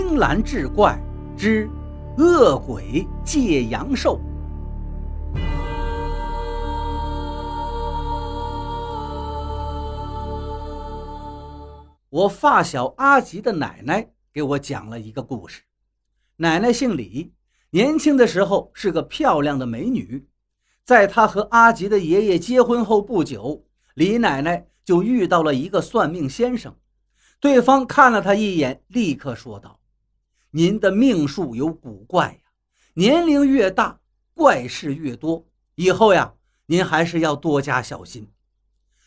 青蓝志怪之恶鬼借阳寿。我发小阿吉的奶奶给我讲了一个故事。奶奶姓李，年轻的时候是个漂亮的美女。在她和阿吉的爷爷结婚后不久，李奶奶就遇到了一个算命先生。对方看了他一眼，立刻说道：“您的命数有古怪呀，年龄越大，怪事越多。以后呀，您还是要多加小心。”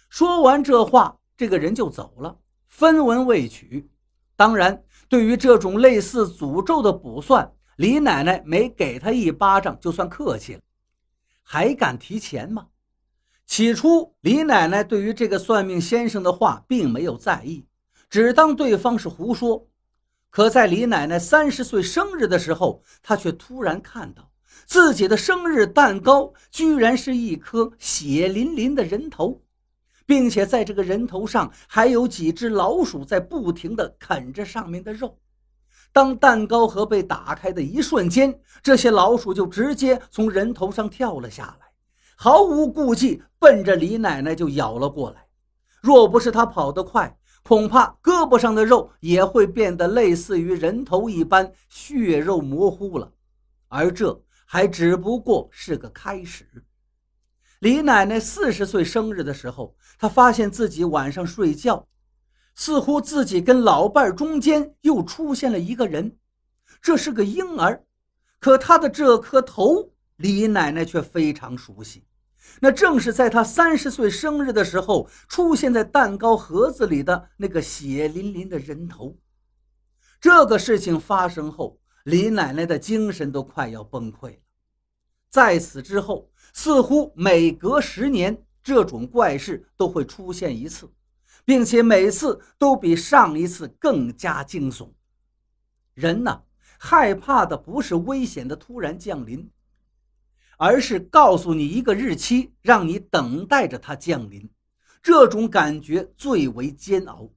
说完这话，这个人就走了，分文未取。当然，对于这种类似诅咒的卜算，李奶奶没给他一巴掌就算客气了。还敢提钱吗？起初，李奶奶对于这个算命先生的话并没有在意。只当对方是胡说，可在李奶奶三十岁生日的时候，她却突然看到自己的生日蛋糕居然是一颗血淋淋的人头，并且在这个人头上还有几只老鼠在不停地啃着上面的肉。当蛋糕盒被打开的一瞬间，这些老鼠就直接从人头上跳了下来，毫无顾忌奔着李奶奶就咬了过来。若不是她跑得快，恐怕胳膊上的肉也会变得类似于人头一般血肉模糊了，而这还只不过是个开始。李奶奶四十岁生日的时候，她发现自己晚上睡觉，似乎自己跟老伴中间又出现了一个人，这是个婴儿，可他的这颗头，李奶奶却非常熟悉。那正是在他三十岁生日的时候，出现在蛋糕盒子里的那个血淋淋的人头。这个事情发生后，李奶奶的精神都快要崩溃了。在此之后，似乎每隔十年，这种怪事都会出现一次，并且每次都比上一次更加惊悚。人呢，害怕的不是危险的突然降临。而是告诉你一个日期，让你等待着它降临，这种感觉最为煎熬。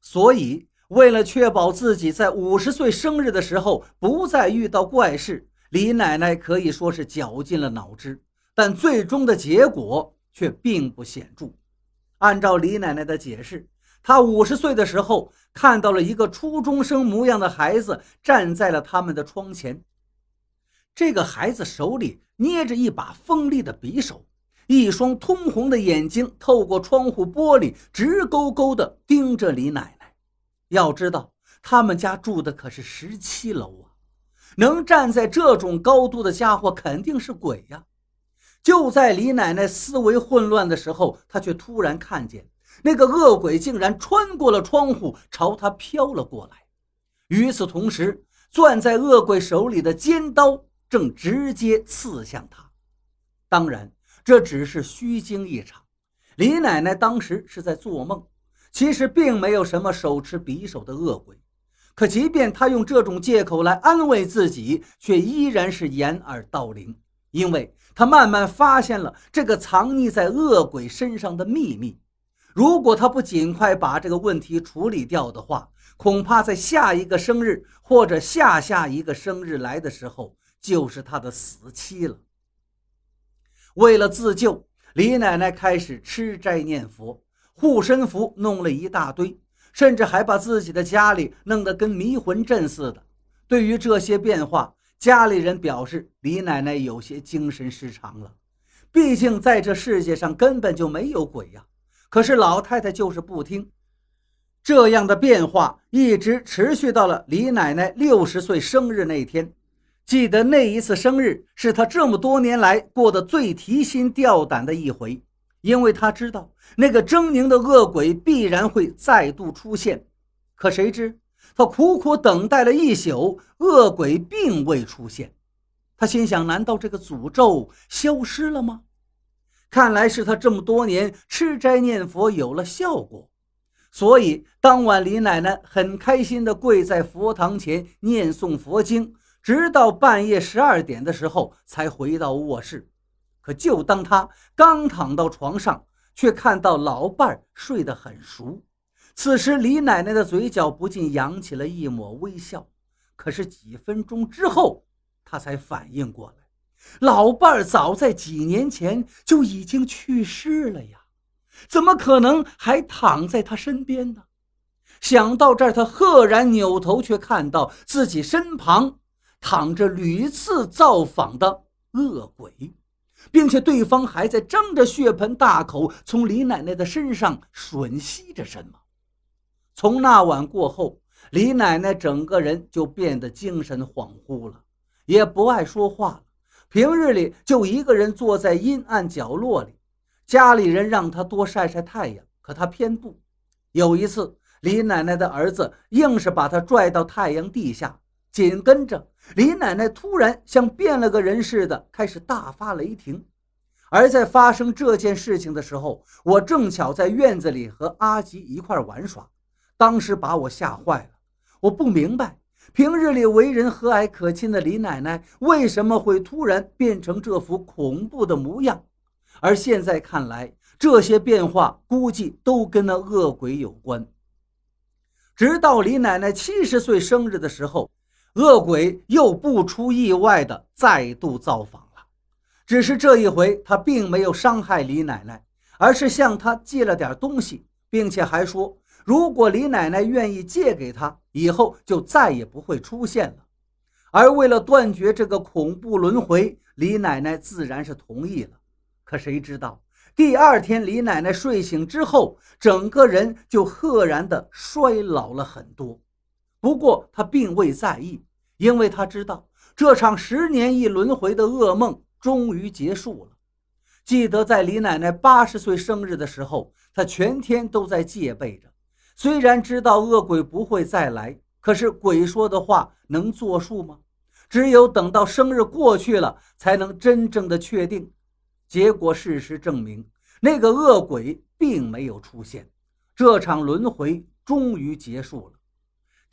所以，为了确保自己在五十岁生日的时候不再遇到怪事，李奶奶可以说是绞尽了脑汁，但最终的结果却并不显著。按照李奶奶的解释，她五十岁的时候看到了一个初中生模样的孩子站在了他们的窗前。这个孩子手里捏着一把锋利的匕首，一双通红的眼睛透过窗户玻璃直勾勾地盯着李奶奶。要知道，他们家住的可是十七楼啊，能站在这种高度的家伙肯定是鬼呀！就在李奶奶思维混乱的时候，她却突然看见那个恶鬼竟然穿过了窗户朝她飘了过来。与此同时，攥在恶鬼手里的尖刀。正直接刺向他，当然这只是虚惊一场。李奶奶当时是在做梦，其实并没有什么手持匕首的恶鬼。可即便她用这种借口来安慰自己，却依然是掩耳盗铃，因为她慢慢发现了这个藏匿在恶鬼身上的秘密。如果她不尽快把这个问题处理掉的话，恐怕在下一个生日或者下下一个生日来的时候。就是他的死期了。为了自救，李奶奶开始吃斋念佛，护身符弄了一大堆，甚至还把自己的家里弄得跟迷魂阵似的。对于这些变化，家里人表示李奶奶有些精神失常了。毕竟在这世界上根本就没有鬼呀。可是老太太就是不听。这样的变化一直持续到了李奶奶六十岁生日那天。记得那一次生日是他这么多年来过得最提心吊胆的一回，因为他知道那个狰狞的恶鬼必然会再度出现。可谁知他苦苦等待了一宿，恶鬼并未出现。他心想：难道这个诅咒消失了吗？看来是他这么多年吃斋念佛有了效果。所以当晚，李奶奶很开心地跪在佛堂前念诵佛经。直到半夜十二点的时候才回到卧室，可就当他刚躺到床上，却看到老伴儿睡得很熟。此时，李奶奶的嘴角不禁扬起了一抹微笑。可是几分钟之后，他才反应过来，老伴儿早在几年前就已经去世了呀，怎么可能还躺在他身边呢？想到这儿，他赫然扭头，却看到自己身旁躺着屡次造访的恶鬼，并且对方还在张着血盆大口从李奶奶的身上吮吸着什么。从那晚过后，李奶奶整个人就变得精神恍惚了，也不爱说话了。平日里就一个人坐在阴暗角落里，家里人让她多晒晒太阳，可她偏不。有一次。李奶奶的儿子硬是把她拽到太阳地下，紧跟着李奶奶突然像变了个人似的，开始大发雷霆。而在发生这件事情的时候，我正巧在院子里和阿吉一块玩耍，当时把我吓坏了。我不明白，平日里为人和蔼可亲的李奶奶为什么会突然变成这副恐怖的模样，而现在看来，这些变化估计都跟那恶鬼有关。直到李奶奶七十岁生日的时候，恶鬼又不出意外的再度造访了。只是这一回，他并没有伤害李奶奶，而是向她借了点东西，并且还说，如果李奶奶愿意借给他，以后就再也不会出现了。而为了断绝这个恐怖轮回，李奶奶自然是同意了。可谁知道？第二天，李奶奶睡醒之后，整个人就赫然的衰老了很多。不过他并未在意，因为他知道这场十年一轮回的噩梦终于结束了。记得在李奶奶八十岁生日的时候，她全天都在戒备着。虽然知道恶鬼不会再来，可是鬼说的话能作数吗？只有等到生日过去了，才能真正的确定。结果，事实证明，那个恶鬼并没有出现，这场轮回终于结束了。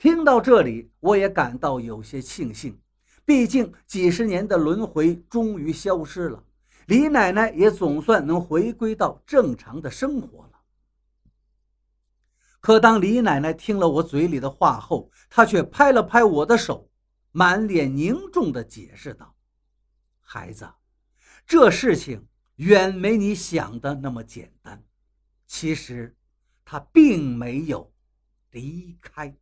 听到这里，我也感到有些庆幸，毕竟几十年的轮回终于消失了，李奶奶也总算能回归到正常的生活了。可当李奶奶听了我嘴里的话后，她却拍了拍我的手，满脸凝重地解释道：“孩子。”这事情远没你想的那么简单，其实他并没有离开。